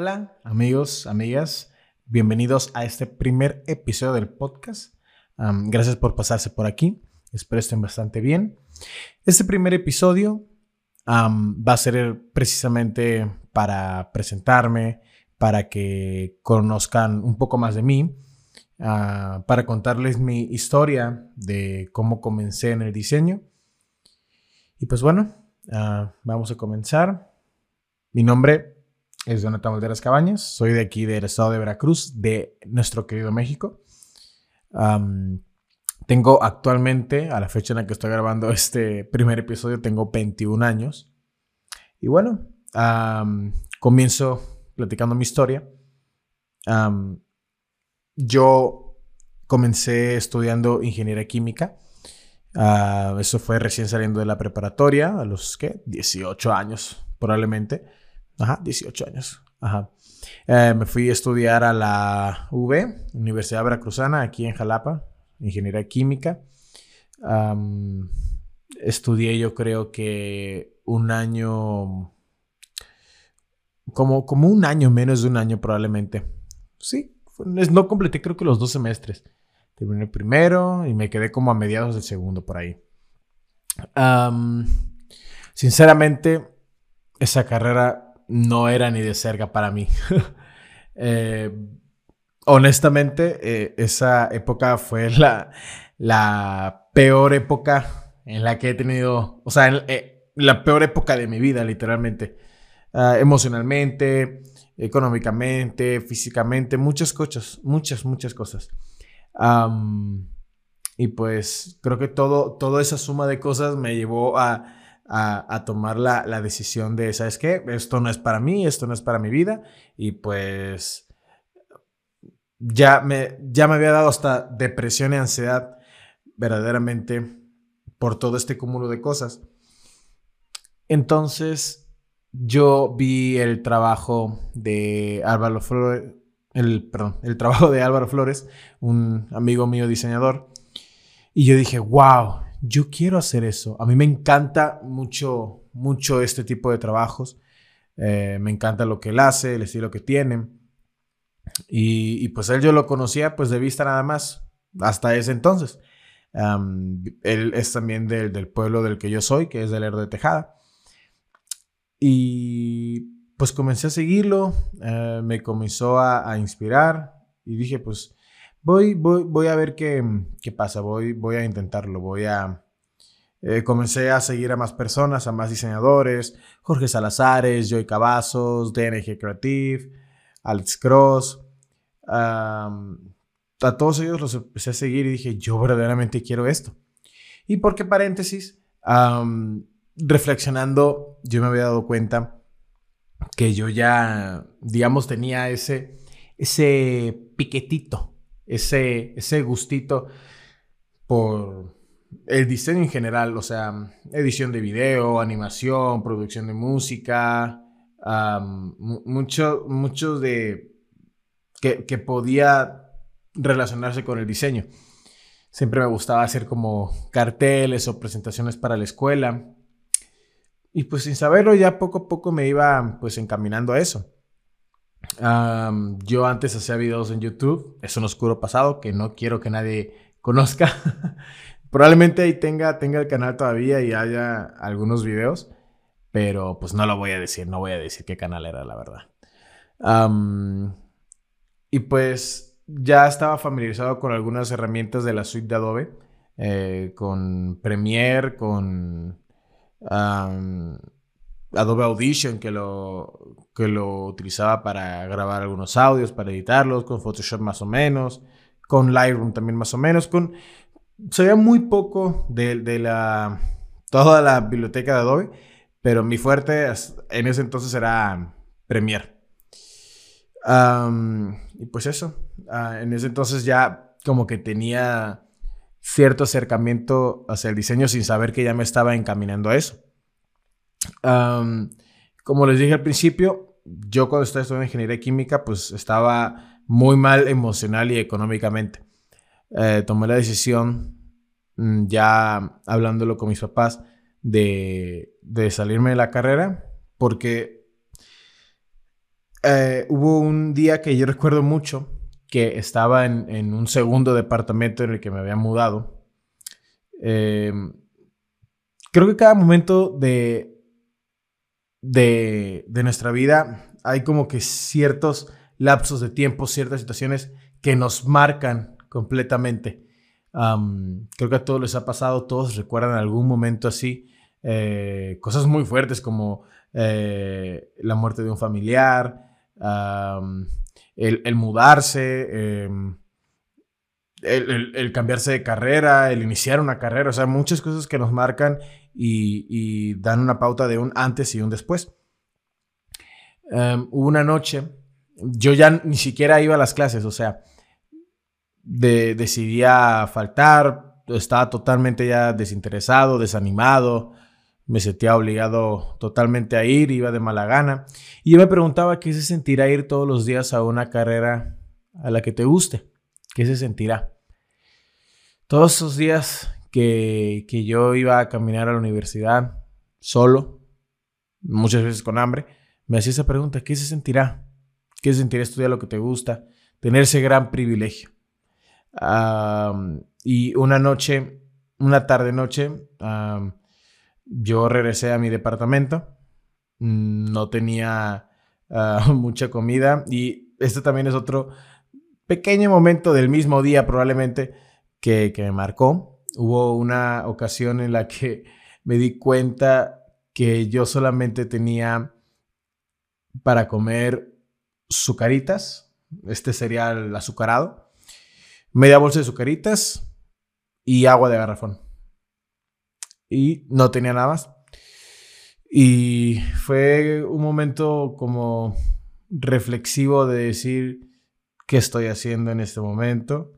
Hola amigos, amigas, bienvenidos a este primer episodio del podcast. Gracias por pasarse por aquí, espero estén bastante bien. Este primer episodio va a ser precisamente para presentarme, para que conozcan un poco más de mí, uh, para contarles mi historia de cómo comencé en el diseño. Y pues bueno, uh, vamos a comenzar. Mi nombre es Jonathan Valderas Cabañas, soy de aquí del estado de Veracruz, de nuestro querido México. Um, tengo actualmente, a la fecha en la que estoy grabando este primer episodio, tengo 21 años. Y bueno, um, comienzo platicando mi historia. Um, yo comencé estudiando ingeniería química. Uh, eso fue recién saliendo de la preparatoria, a los ¿qué? 18 años probablemente. Ajá, 18 años. Ajá. Eh, me fui a estudiar a la UV, Universidad Veracruzana, aquí en Jalapa, Ingeniería Química. estudié yo creo que un año, como, como un año, menos de un año probablemente. Sí, no completé creo que los dos semestres. Terminé el primero y me quedé como a mediados del segundo por ahí. sinceramente, esa carrera no era ni de cerca para mí. Eh, honestamente, eh, esa época fue la, la, peor época en la que he tenido, o sea, eh, la peor época de mi vida, literalmente. Ah, emocionalmente, económicamente, físicamente, muchas cosas, muchas, muchas cosas. y pues creo que todo, toda esa suma de cosas me llevó a a, tomar la, decisión de, ¿sabes qué? Esto no es para mí, esto no es para mi vida. Y pues ya me, ya me había dado hasta depresión y ansiedad verdaderamente por todo este cúmulo de cosas. Entonces yo vi el trabajo de Álvaro Flores, el, perdón, el trabajo de Álvaro Flores, un amigo mío diseñador, y yo dije, wow, yo quiero hacer eso. A mí me encanta mucho, mucho este tipo de trabajos. Eh, me encanta lo que él hace, el estilo que tiene. Y, pues él yo lo conocía pues de vista nada más, hasta ese entonces. él es también del, pueblo del que yo soy, que es del Lerdo de Tejada. Y pues comencé a seguirlo, eh, me comenzó a, a, inspirar y dije pues voy, voy, voy a ver qué, qué, pasa, voy, voy a intentarlo, voy a... Eh, comencé a seguir a más personas, a más diseñadores, Jorge Salazares, Joy Cavazos, DNG Creative, Alex Cross. a todos ellos los empecé a seguir y dije, yo verdaderamente quiero esto. Y por qué paréntesis, reflexionando, yo me había dado cuenta que yo ya, digamos, tenía ese, ese piquetito ese, ese gustito por el diseño en general, o sea, edición de video, animación, producción de música, mucho, mucho de que, que, podía relacionarse con el diseño. Siempre me gustaba hacer como carteles o presentaciones para la escuela. Y pues sin saberlo ya poco a poco me iba pues encaminando a eso yo antes hacía videos en YouTube, es un oscuro pasado que no quiero que nadie conozca. Probablemente ahí tenga, tenga el canal todavía y haya algunos videos, pero pues no lo voy a decir, no voy a decir qué canal era, la verdad. y pues ya estaba familiarizado con algunas herramientas de la suite de Adobe, eh, con Premiere, con Adobe Audition, que lo, que lo utilizaba para grabar algunos audios, para editarlos, con Photoshop más o menos, con Lightroom también más o menos, con... Sabía muy poco de, de la... toda la biblioteca de Adobe, pero mi fuerte en ese entonces era Premiere. y pues eso, ah, en ese entonces ya como que tenía cierto acercamiento hacia el diseño sin saber que ya me estaba encaminando a eso como les dije al principio, yo cuando estaba estudiando ingeniería química, pues estaba muy mal emocional y económicamente. Eh, tomé la decisión, mm, ya hablándolo con mis papás, de, salirme de la carrera porque eh, hubo un día que yo recuerdo mucho que estaba en, un segundo departamento en el que me había mudado. Eh, creo que cada momento de, de, nuestra vida hay como que ciertos lapsos de tiempo, ciertas situaciones que nos marcan completamente. creo que a todos les ha pasado, todos recuerdan algún momento así, eh, cosas muy fuertes como eh, la muerte de un familiar, el, mudarse, em, el, cambiarse de carrera, el iniciar una carrera, o sea, muchas cosas que nos marcan y, dan una pauta de un antes y un después. Em, una noche, yo ya ni siquiera iba a las clases, o sea, de, decidía faltar, estaba totalmente ya desinteresado, desanimado, me sentía obligado totalmente a ir, iba de mala gana. Y yo me preguntaba qué se sentirá ir todos los días a una carrera a la que te guste. ¿Qué se sentirá? Todos esos días que, que yo iba a caminar a la universidad solo, muchas veces con hambre, me hacía esa pregunta, ¿qué se sentirá? ¿Qué se sentirá estudiar lo que te gusta? Tener ese gran privilegio. y una noche, una tarde noche, yo regresé a mi departamento, mm, no tenía ah, mucha comida y este también es otro pequeño momento del mismo día probablemente que, me marcó. Hubo una ocasión en la que me di cuenta que yo solamente tenía para comer sucaritas, este sería el azucarado, media bolsa de sucaritas y agua de garrafón y no tenía nada más. Y fue un momento como reflexivo de decir qué estoy haciendo en este momento,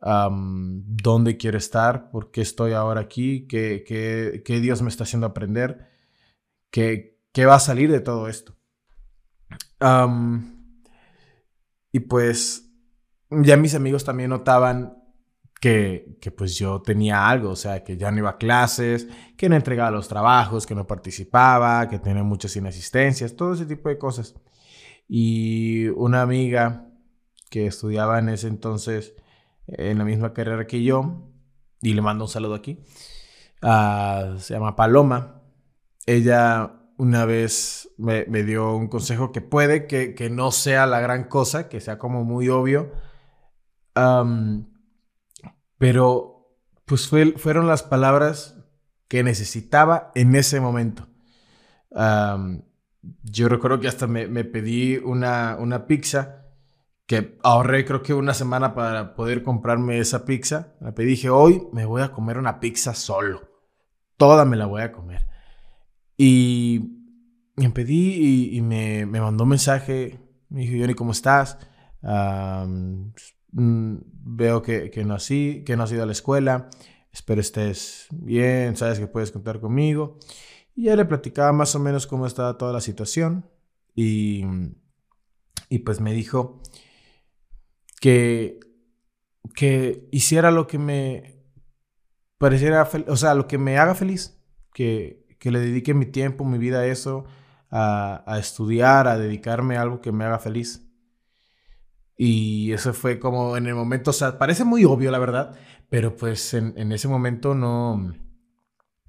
dónde quiero estar, por qué estoy ahora aquí, qué, qué, Dios me está haciendo aprender, qué, qué, va a salir de todo esto. y pues ya mis amigos también notaban que, pues yo tenía algo, o sea, que ya no iba a clases, que no entregaba los trabajos, que no participaba, que tenía muchas inasistencias, todo ese tipo de cosas. Y una amiga que estudiaba en ese entonces en la misma carrera que yo, y le mando un saludo aquí, se llama Paloma. Ella una vez me, dio un consejo que puede que, no sea la gran cosa, que sea como muy obvio. Pero pues fueron las palabras que necesitaba en ese momento. yo recuerdo que hasta me, pedí una, una, pizza que ahorré creo que una semana para poder comprarme esa pizza. Me pedí, dije, hoy me voy a comer una pizza solo. Toda me la voy a comer. Y me pedí y, me, me, mandó un mensaje. Me dijo, Johnny, ¿cómo estás? Mm, veo que, que, no así, que no has ido a la escuela, espero estés bien, sabes que puedes contar conmigo. Y ya le platicaba más o menos cómo estaba toda la situación y, y pues me dijo que, que hiciera lo que me pareciera, o sea, lo que me haga feliz, que, que le dedique mi tiempo, mi vida a eso, a, a estudiar, a dedicarme a algo que me haga feliz. Y eso fue como en el momento, o sea, parece muy obvio la verdad, pero pues en, ese momento no,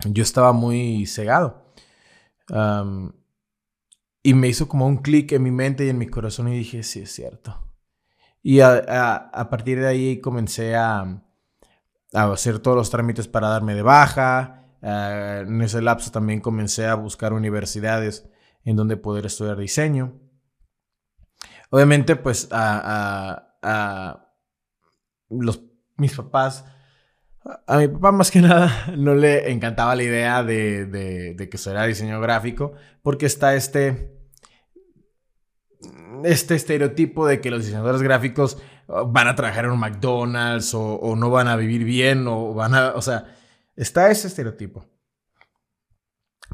yo estaba muy cegado. y me hizo como un clic en mi mente y en mi corazón y dije, sí, es cierto. Y a, partir de ahí comencé a, a, hacer todos los trámites para darme de baja. Ah, en ese lapso también comencé a buscar universidades en donde poder estudiar diseño. Obviamente, pues a, los, mis papás, a mi papá más que nada no le encantaba la idea de, de, que fuera diseño gráfico, porque está este, este estereotipo de que los diseñadores gráficos uh, van a trabajar en un McDonald's o, no van a vivir bien o van a, o sea, está ese estereotipo.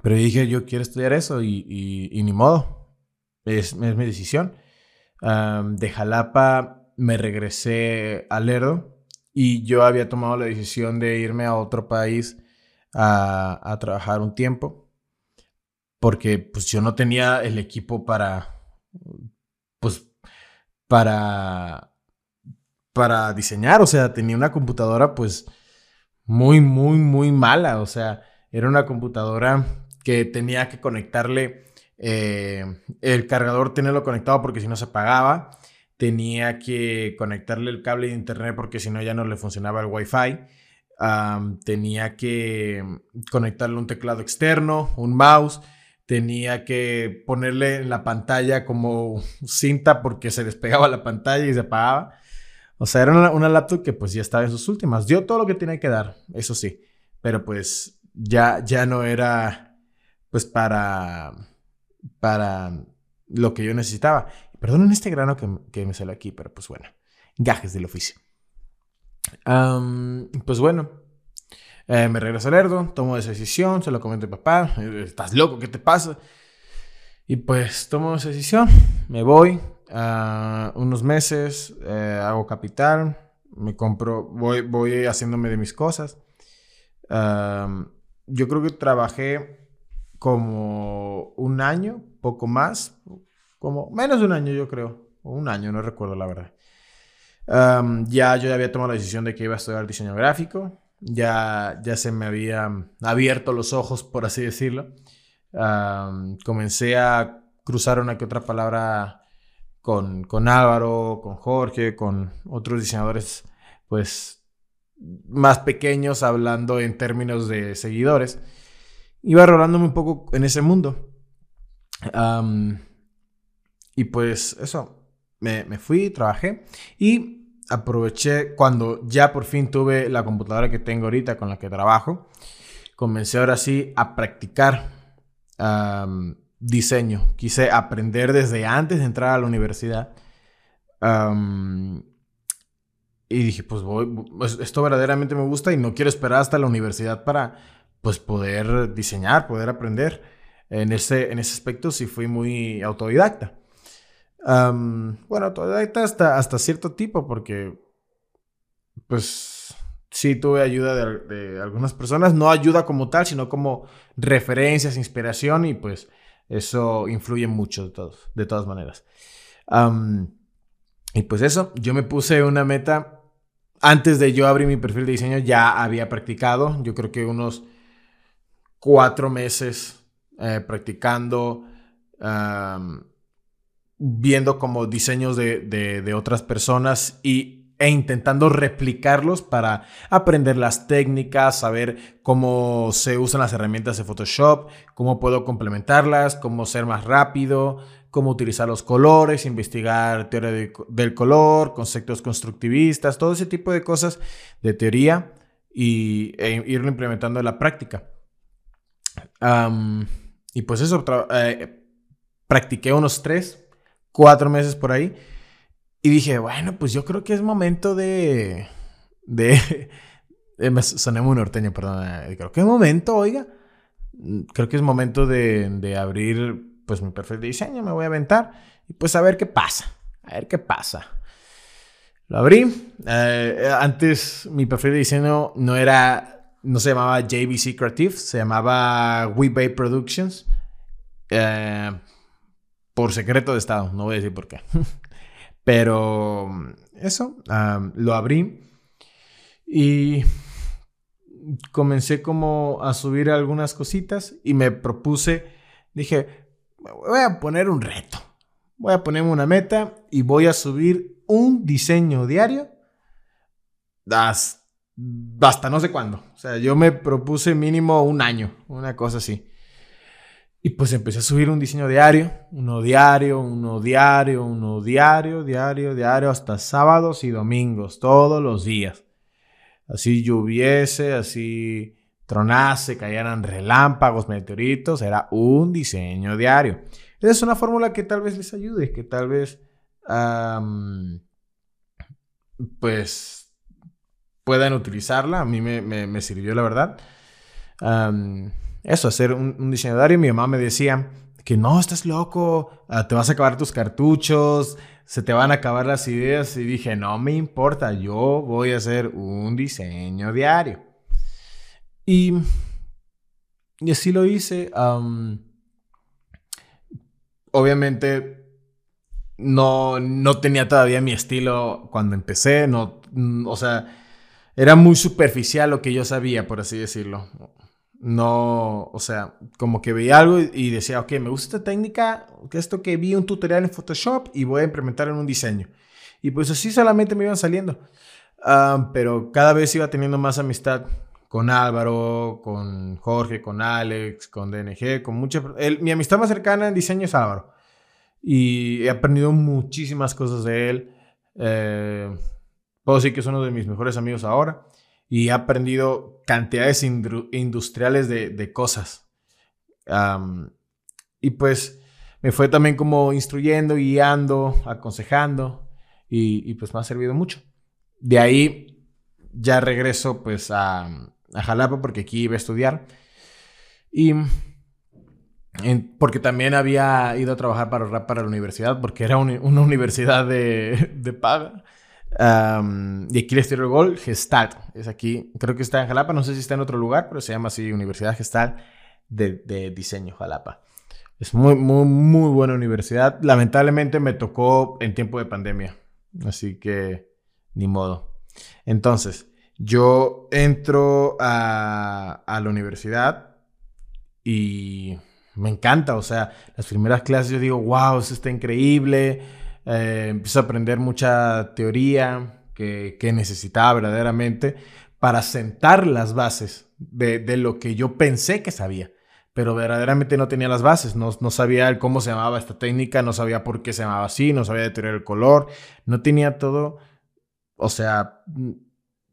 Pero dije, yo quiero estudiar eso y, ni modo, es, es mi decisión de Jalapa me regresé a Lerdo y yo había tomado la decisión de irme a otro país a, trabajar un tiempo porque pues yo no tenía el equipo para pues, para, para diseñar. O sea, tenía una computadora, pues, muy, muy, muy mala. O sea, era una computadora que tenía que conectarle eh, el cargador, tenerlo conectado porque si no se apagaba. Tenía que conectarle el cable de internet porque si no ya no le funcionaba el Wi-Fi. tenía que conectarle un teclado externo, un mouse. Tenía que ponerle en la pantalla como cinta porque se despegaba la pantalla y se apagaba. O sea, era una, una, laptop que pues ya estaba en sus últimas. Dio todo lo que tenía que dar, eso sí. Pero pues ya, ya no era pues para, para lo que yo necesitaba. Perdonen este grano que, me sale aquí, pero pues bueno, gajes del oficio. pues bueno, eh, me regreso al Erdo, tomo esa decisión, se lo comento a papá, eh, estás loco, ¿qué te pasa? Y pues tomo esa decisión, me voy, unos meses, eh, hago capital, me compro, voy, voy haciéndome de mis cosas. yo creo que trabajé como un año, poco más, como menos de un año yo creo, o un año, no recuerdo la verdad. ya yo ya había tomado la decisión de que iba a estudiar diseño gráfico, ya, ya se me había abierto los ojos, por así decirlo. comencé a cruzar una que otra palabra con, con Álvaro, con Jorge, con otros diseñadores, pues más pequeños, hablando en términos de seguidores. Iba rolándome un poco en ese mundo. y pues eso, me, me, fui, trabajé y aproveché cuando ya por fin tuve la computadora que tengo ahorita con la que trabajo. Comencé ahora sí a practicar diseño. Quise aprender desde antes de entrar a la universidad. y dije, pues voy, pues, esto verdaderamente me gusta y no quiero esperar hasta la universidad para pues poder diseñar, poder aprender. En ese, en ese aspecto sí fui muy autodidacta. Bueno, autodidacta hasta, hasta cierto tipo porque pues sí tuve ayuda de, de, algunas personas, no ayuda como tal, sino como referencias, inspiración y pues eso influye mucho de, todos, de todas maneras. y pues eso, yo me puse una meta. Antes de yo abrir mi perfil de diseño ya había practicado, yo creo que unos cuatro meses eh, practicando, viendo como diseños de, de, otras personas y e intentando replicarlos para aprender las técnicas, saber cómo se usan las herramientas de Photoshop, cómo puedo complementarlas, cómo ser más rápido, cómo utilizar los colores, investigar teoría del color, conceptos constructivistas, todo ese tipo de cosas de teoría y e irlo implementando en la práctica. y pues eso, eh, practiqué unos tres, cuatro meses por ahí y dije, bueno, pues yo creo que es momento de. de. me soné muy norteño, perdón. Eh, creo que es momento, oiga. Creo que es momento de, de abrir pues mi perfil de diseño, me voy a aventar y pues a ver qué pasa. A ver qué pasa. Lo abrí. Eh, antes mi perfil de diseño no era, no se llamaba JVC Creative, se llamaba WeBay Productions. Eh, por secreto de estado, no voy a decir por qué. Pero eso, lo abrí y comencé como a subir algunas cositas y me propuse, dije, voy a poner un reto, voy a ponerme una meta y voy a subir un diseño diario hasta no sé cuándo. O sea, yo me propuse mínimo un año, una cosa así. Y pues empecé a subir un diseño diario, uno diario, uno diario, uno diario, diario, diario, hasta sábados y domingos, todos los días. Así lloviese, así tronase, cayeran relámpagos, meteoritos, era un diseño diario. Esa es una fórmula que tal vez les ayude, que tal vez, pues, puedan utilizarla. A mí me, sirvió, la verdad eso, hacer un, un diseñador. Y mi mamá me decía que no, estás loco, ah, te vas a acabar tus cartuchos, se te van a acabar las ideas. Y dije, no me importa, yo voy a hacer un diseño diario. Y, y así lo hice. obviamente, no, no tenía todavía mi estilo cuando empecé, no, mm, o sea, era muy superficial lo que yo sabía, por así decirlo. No, o sea, como que veía algo y decía, ok, me gusta esta técnica, que esto que vi un tutorial en Photoshop y voy a implementar en un diseño. Y pues así solamente me iban saliendo. Ah, pero cada vez iba teniendo más amistad con Álvaro, con Jorge, con Alex, con DNG, con mucha... mi amistad más cercana en diseño es Álvaro. Y he aprendido muchísimas cosas de él. Eh, puedo decir que es uno de mis mejores amigos ahora. Y he aprendido cantidades industriales de, cosas. y pues me fue también como instruyendo, guiando, aconsejando. Y, pues me ha servido mucho. De ahí ya regreso pues a, Jalapa porque aquí iba a estudiar. Y porque también había ido a trabajar para para la universidad, porque era una universidad de, de paga. Y aquí les tiro el gol, Gestalt. Es aquí, creo que está en Jalapa, no sé si está en otro lugar, pero se llama así Universidad Gestalt de, de Diseño Jalapa. Es muy, muy, muy buena universidad. Lamentablemente me tocó en tiempo de pandemia, así que ni modo. Entonces, yo entro a, la universidad y me encanta, o sea, las primeras clases yo digo, wow, eso está increíble, eh, a aprender mucha teoría que, necesitaba verdaderamente para sentar las bases de, lo que yo pensé que sabía, pero verdaderamente no tenía las bases, no, no sabía cómo se llamaba esta técnica, no sabía por qué se llamaba así, no sabía de teoría del color, no tenía todo, o sea,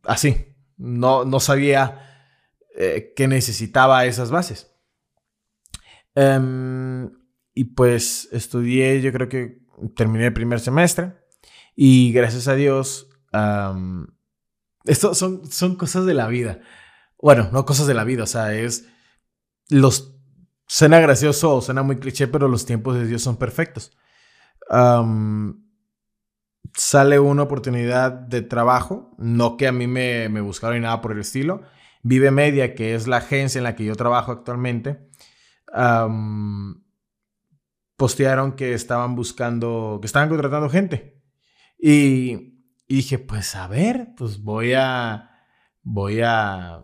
así. No, no sabía eh, que necesitaba esas bases. Em, y pues estudié, yo creo que terminé el primer semestre. Y gracias a Dios, esto son, son cosas de la vida. Bueno, no cosas de la vida, o sea, es los... Suena gracioso suena muy cliché, pero los tiempos de Dios son perfectos sale una oportunidad de trabajo, no que a mí me, me buscaron ni nada por el estilo. Vive Media, que es la agencia en la que yo trabajo actualmente, postearon que estaban buscando, que estaban contratando gente. Y, dije, pues a ver, pues voy a, voy a,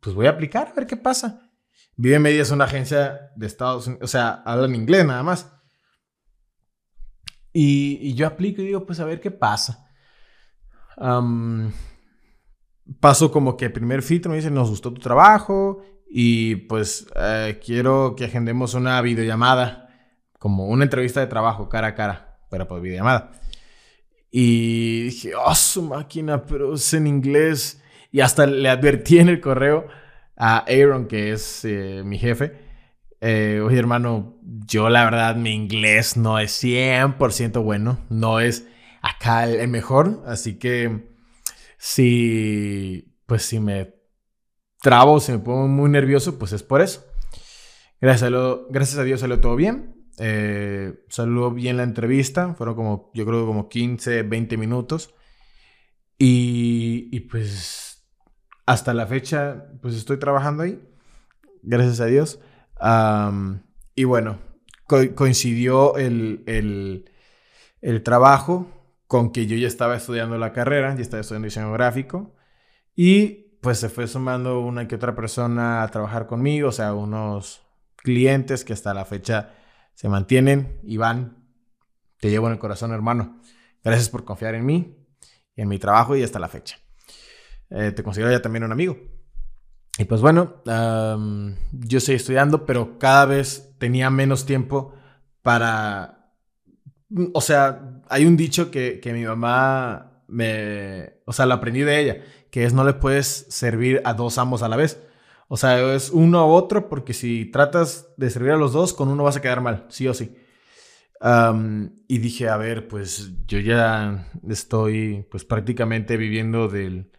pues voy a aplicar a ver qué pasa. Vive Media es una agencia de Estados Unidos, o sea, hablan inglés nada más. Y, yo aplico y digo, pues a ver qué pasa. paso como que primer filtro me dice, nos gustó tu trabajo y pues eh, quiero que agendemos una videollamada, como una entrevista de trabajo cara a cara, pero por videollamada. Y dije, oh, su máquina, pero es en inglés. Y hasta le advertí en el correo a Aaron, que es eh, mi jefe, eh, oye, hermano, yo la verdad mi inglés no es 100% bueno, no es acá el mejor, así que si, pues si me trabo, si me pongo muy nervioso, pues es por eso. Gracias a, gracias a Dios salió todo bien. Eh, salió bien la entrevista, fueron como, yo creo como 15, 20 minutos. Y, y pues hasta la fecha, pues estoy trabajando ahí, gracias a Dios y bueno, coincidió el, trabajo con que yo ya estaba estudiando la carrera, ya estaba estudiando diseño gráfico. Y pues se fue sumando una que otra persona a trabajar conmigo, o sea, unos clientes que hasta la fecha se mantienen y van. Te llevo en el corazón, hermano. Gracias por confiar en mí, en mi trabajo y hasta la fecha. Eh, te considero ya también un amigo. Y pues bueno, yo estoy estudiando, pero cada vez tenía menos tiempo para... O sea, hay un dicho que, mi mamá me... O sea, lo aprendí de ella, que es no le puedes servir a dos amos a la vez. O sea, es uno u otro, porque si tratas de servir a los dos, con uno vas a quedar mal, sí o sí. y dije, a ver, pues yo ya estoy pues prácticamente viviendo del,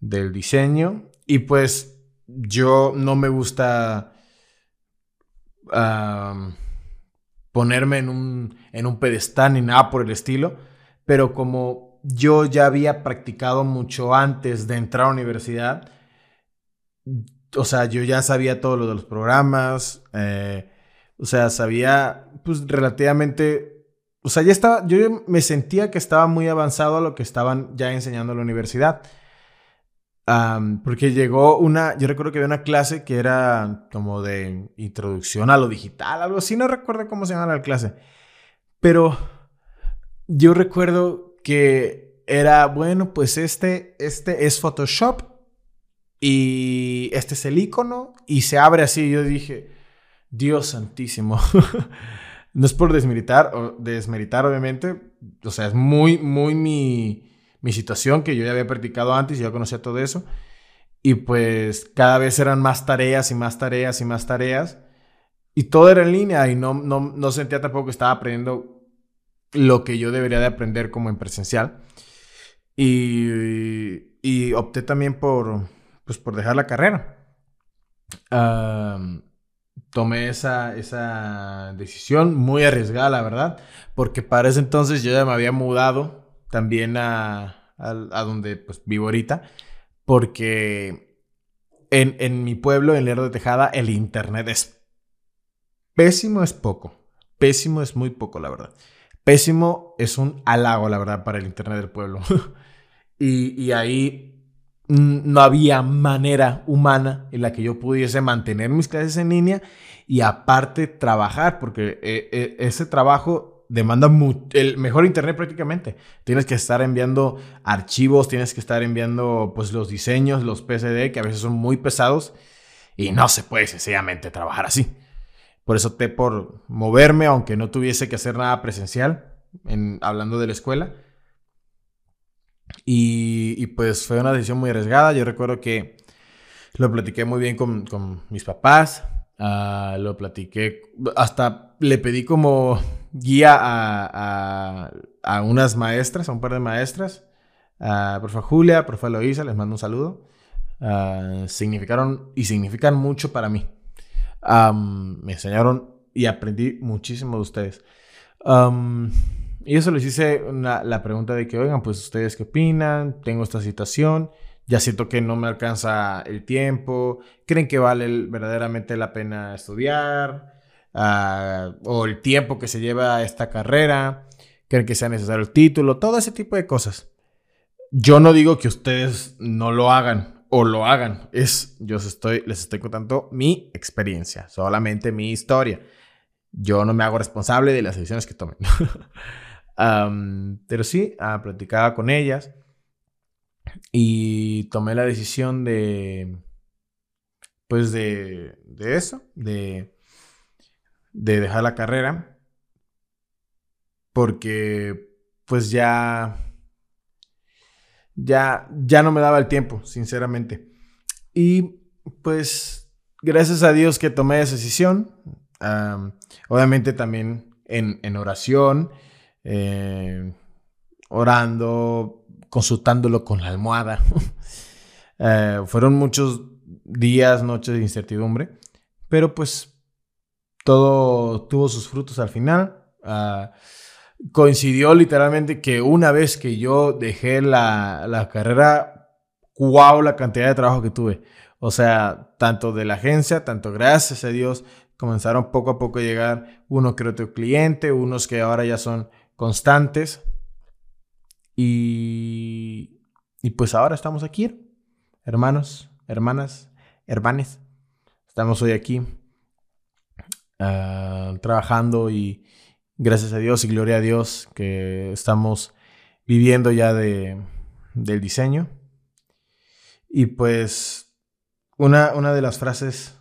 del diseño y pues yo no me gusta ponerme en un, en un pedestal ni nada por el estilo, pero como yo ya había practicado mucho antes de entrar a la universidad, o sea, yo ya sabía todo lo de los programas, eh, o sea, sabía pues relativamente o sea, ya estaba, yo me sentía que estaba muy avanzado a lo que estaban ya enseñando en la universidad. porque llegó una, yo recuerdo que había una clase que era como de introducción a lo digital, algo así, no recuerdo cómo se llama la clase. Pero yo recuerdo que era, bueno, pues este, este es Photoshop y este es el icono y se abre así. Yo dije, Dios santísimo. no es por desmeritar, desmeritar obviamente, o sea, es muy, muy mi, mi situación que yo ya había practicado antes y ya conocía todo eso. Y pues cada vez eran más tareas y más tareas y más tareas. Y todo era en línea y no, no, no sentía tampoco que estaba aprendiendo lo que yo debería de aprender como en presencial. Y, y opté también por, pues, por dejar la carrera. tomé esa, esa decisión muy arriesgada, la verdad, porque para ese entonces yo ya me había mudado también a, a, donde pues, vivo ahorita, porque en, en mi pueblo, en Lerdo de Tejada, el internet es pésimo, es poco. Pésimo es muy poco, la verdad. Pésimo es un halago, la verdad, para el Internet del pueblo. y, ahí no había manera humana en la que yo pudiese mantener mis clases en línea y aparte trabajar, porque eh, eh, ese trabajo demanda el mejor internet prácticamente. Tienes que estar enviando archivos, tienes que estar enviando pues los diseños, los PSD, que a veces son muy pesados y no se puede sencillamente trabajar así. Por eso opté por moverme, aunque no tuviese que hacer nada presencial, en, hablando de la escuela. Y, pues fue una decisión muy arriesgada. Yo recuerdo que lo platiqué muy bien con, mis papás. Ah, lo platiqué, hasta le pedí como guía a, unas maestras, a un par de maestras. A profe Julia, profe Loisa, les mando un saludo. Ah, significaron y significan mucho para mí me enseñaron y aprendí muchísimo de ustedes. Y eso les hice la pregunta de que, oigan, pues ustedes qué opinan, tengo esta situación, ya siento que no me alcanza el tiempo, creen que vale verdaderamente la pena estudiar, ah, o el tiempo que se lleva esta carrera, creen que sea necesario el título, todo ese tipo de cosas. Yo no digo que ustedes no lo hagan, o lo hagan. Es, yo estoy, les estoy contando mi experiencia, solamente mi historia. Yo no me hago responsable de las decisiones que tomen. pero sí, uh, platicaba con ellas y tomé la decisión de, pues de, de eso, de, de dejar la carrera, porque pues ya ya, ya no me daba el tiempo, sinceramente. Y pues gracias a Dios que tomé esa decisión. obviamente también en, oración, eh, orando, consultándolo con la almohada. Eh, fueron muchos días, noches de incertidumbre, pero pues todo tuvo sus frutos al final. Ah, coincidió literalmente que una vez que yo dejé la, carrera, wow, la cantidad de trabajo que tuve. O sea, tanto de la agencia, tanto gracias a Dios, comenzaron poco a poco a llegar uno que otro cliente, unos que ahora ya son constantes. Y, y pues ahora estamos aquí, hermanos, hermanas, hermanes. Estamos hoy aquí ah, trabajando y, gracias a Dios y gloria a Dios que estamos viviendo ya de, del diseño. Y pues una, una de las frases,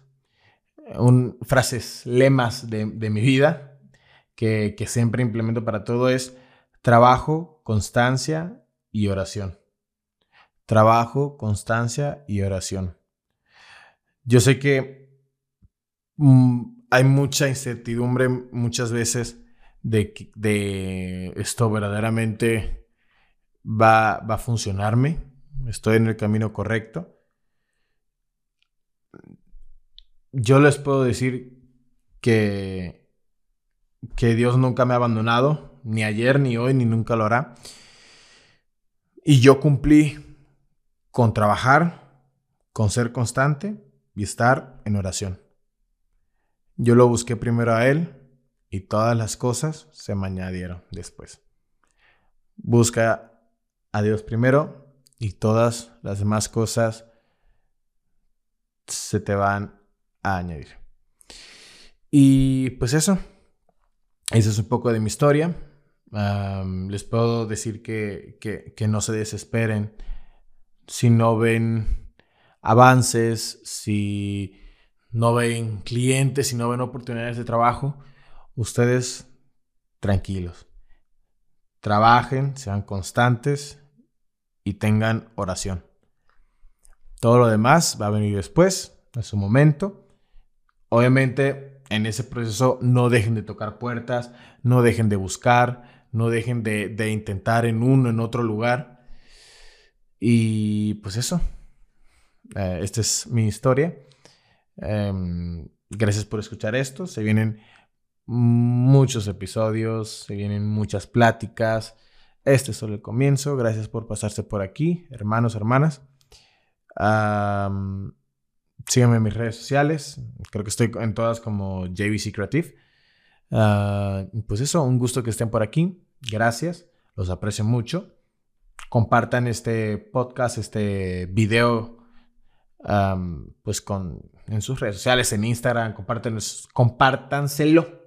un, frases, lemas de, mi vida que, siempre implemento para todo es trabajo, constancia y oración. Trabajo, constancia y oración. Yo sé que mm, hay mucha incertidumbre muchas veces de, esto verdaderamente va, a funcionarme, estoy en el camino correcto. Yo les puedo decir que, que Dios nunca me ha abandonado, ni ayer, ni hoy, ni nunca lo hará. Y yo cumplí con trabajar, con ser constante y estar en oración. Yo lo busqué primero a Él y todas las cosas se me añadieron después. Busca a Dios primero y todas las demás cosas se te van a añadir. Y pues eso, eso es un poco de mi historia. les puedo decir que, que, no se desesperen si no ven avances, si no ven clientes, si no ven oportunidades de trabajo. Ustedes tranquilos. Trabajen, sean constantes y tengan oración. Todo lo demás va a venir después, en su momento. Obviamente, en ese proceso no dejen de tocar puertas, no dejen de buscar, no dejen de, intentar en uno, en otro lugar. Y pues eso, eh, esta es mi historia. Em, gracias por escuchar esto. Se vienen muchos episodios, se vienen muchas pláticas. Este es solo el comienzo. Gracias por pasarse por aquí, hermanos, hermanas. Síganme en mis redes sociales. Creo que estoy en todas como JVC Creative. Ah, pues eso, un gusto que estén por aquí. Gracias. Los aprecio mucho. Compartan este podcast, este video, pues con, en sus redes sociales, en Instagram. compártanselo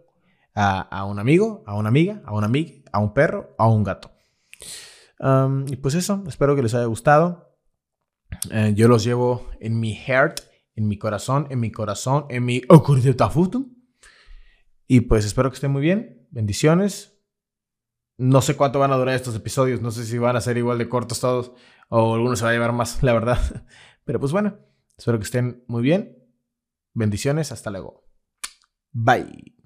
a, un amigo, a una amiga, a una amiga, a un perro, a un gato. y pues eso, espero que les haya gustado. Eh, yo los llevo en mi heart, en mi corazón, en mi corazón, en mi tafutum. Y pues espero que estén muy bien. Bendiciones. No sé cuánto van a durar estos episodios. No sé si van a ser igual de cortos todos o algunos se va a llevar más, la verdad. Pero pues bueno, espero que estén muy bien. Bendiciones. Hasta luego. Bye.